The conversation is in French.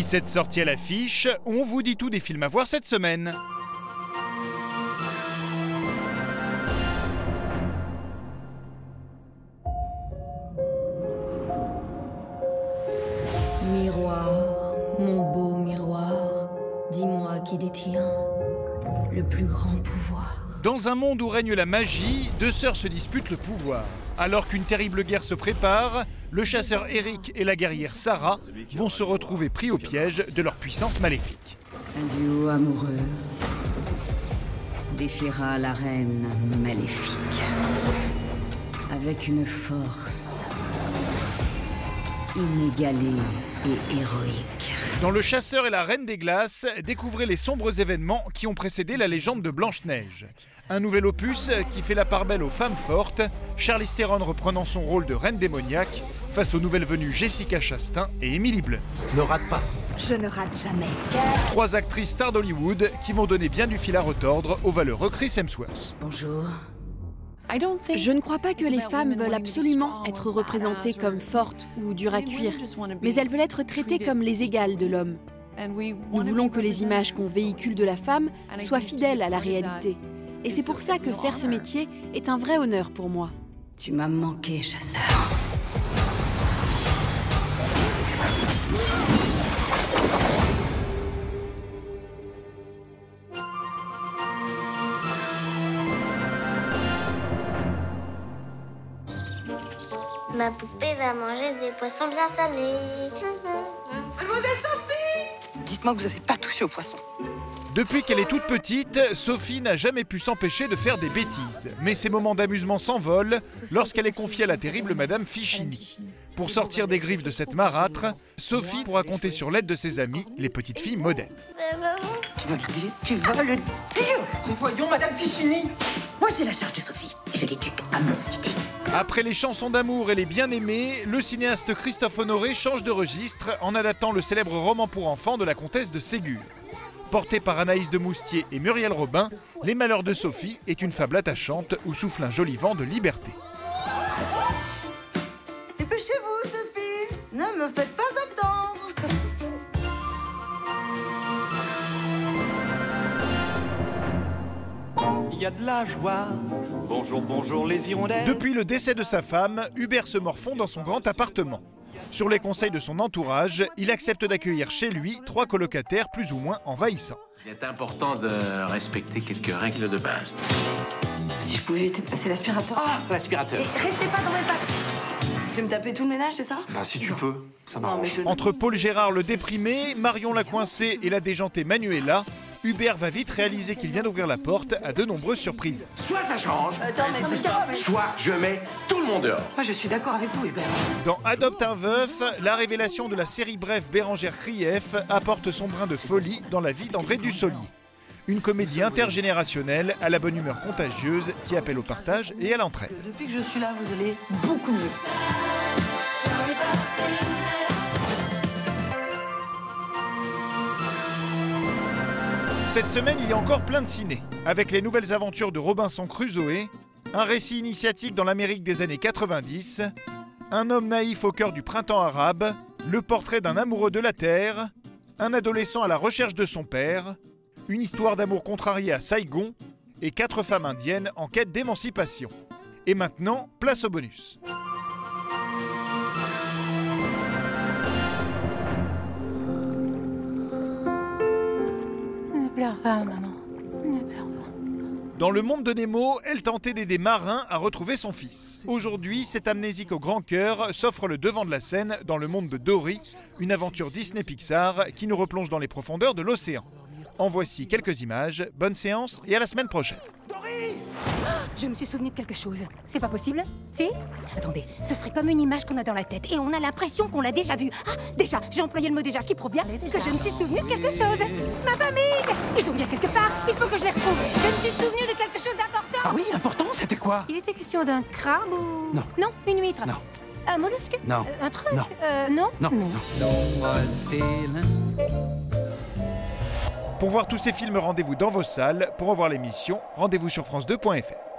17 sorties à l'affiche, on vous dit tout des films à voir cette semaine. Miroir, mon beau miroir, dis-moi qui détient le plus grand pouvoir. Dans un monde où règne la magie, deux sœurs se disputent le pouvoir. Alors qu'une terrible guerre se prépare, le chasseur Eric et la guerrière Sarah vont se retrouver pris au piège de leur puissance maléfique. Un duo amoureux défiera la reine maléfique avec une force inégalée et héroïque. Dans Le Chasseur et la Reine des Glaces, découvrez les sombres événements qui ont précédé la légende de Blanche-Neige. Un nouvel opus qui fait la part belle aux femmes fortes, Charlize Theron reprenant son rôle de reine démoniaque face aux nouvelles venues Jessica Chastain et Emily Blunt. Ne rate pas. Je ne rate jamais. Trois actrices stars d'Hollywood qui vont donner bien du fil à retordre au valeureux Chris Hemsworth. Bonjour. Je ne crois pas que les femmes veulent absolument être représentées comme fortes ou dures à cuire, mais elles veulent être traitées comme les égales de l'homme. Nous voulons que les images qu'on véhicule de la femme soient fidèles à la réalité. Et c'est pour ça que faire ce métier est un vrai honneur pour moi. Tu m'as manqué, chasseur. Ma poupée va manger des poissons bien salés. Mademoiselle Sophie Dites-moi que vous n'avez pas touché au poisson. Depuis qu'elle est toute petite, Sophie n'a jamais pu s'empêcher de faire des bêtises. Mais ses moments d'amusement s'envolent lorsqu'elle est confiée à la terrible Madame Fichini. Pour sortir des griffes de cette marâtre, Sophie pourra compter sur l'aide de ses amies, les petites filles modèles. Tu vas le dire Tu vas le dire Mais voyons, Madame Fichini Moi j'ai la charge de Sophie et je l'éduque à mon idée. Après les chansons d'amour et les bien-aimés, le cinéaste Christophe Honoré change de registre en adaptant le célèbre roman pour enfants de la comtesse de Ségur. Porté par Anaïs de Moustier et Muriel Robin, Les Malheurs de Sophie est une fable attachante où souffle un joli vent de liberté. Dépêchez-vous, Sophie Ne me faites pas attendre Il y a de la joie. Bonjour, bonjour les hirondelles. Depuis le décès de sa femme, Hubert se morfond dans son grand appartement. Sur les conseils de son entourage, il accepte d'accueillir chez lui trois colocataires plus ou moins envahissants. Il est important de respecter quelques règles de base. Si je pouvais éviter de passer l'aspirateur. Ah, l'aspirateur. Restez pas dans mes pattes Je vais me taper tout le ménage, c'est ça? Bah si tu peux, ça m'arrange. je... Entre Paul Gérard le déprimé, Marion la coincée et la déjantée Manuela, Hubert va vite réaliser qu'il vient d'ouvrir la porte à de nombreuses surprises. Soit ça change, Attends, mais bouge pas, mais... soit je mets tout le monde dehors. Moi, je suis d'accord avec vous, Hubert. Dans Adopte un veuf, la révélation de la série brève Bérangère Krief apporte son brin de folie dans la vie d'André Dussoli. Une comédie intergénérationnelle à la bonne humeur contagieuse qui appelle au partage et à l'entraide. Depuis que je suis là, vous allez beaucoup mieux. Cette semaine, il y a encore plein de ciné, avec les nouvelles aventures de Robinson Crusoe, un récit initiatique dans l'Amérique des années 90, un homme naïf au cœur du printemps arabe, le portrait d'un amoureux de la terre, un adolescent à la recherche de son père, une histoire d'amour contrarié à Saigon et quatre femmes indiennes en quête d'émancipation. Et maintenant, place au bonus. Dans le monde de Nemo, elle tentait d'aider Marin à retrouver son fils. Aujourd'hui, cet amnésique au grand cœur s'offre le devant de la scène dans le monde de Dory, une aventure Disney Pixar qui nous replonge dans les profondeurs de l'océan. En voici quelques images, bonne séance et à la semaine prochaine. Je me suis souvenu de quelque chose. C'est pas possible Si? Attendez, ce serait comme une image qu'on a dans la tête et on a l'impression qu'on l'a déjà vue. Ah, déjà, j'ai employé le mot déjà, ce qui prouve bien que je me suis souvenu de quelque chose. Ma famille Ils sont bien quelque part, il faut que je les retrouve. Je me suis souvenu de quelque chose d'important. Ah oui, important, c'était quoi? Il était question d'un crabe ou... Non. Non, une huître. Non. Un mollusque? Non. Euh, Un truc? Non. Euh, non? Non, non. Pour voir tous ces films, rendez-vous dans vos salles. Pour revoir l'émission, rendez-vous sur France2.fr.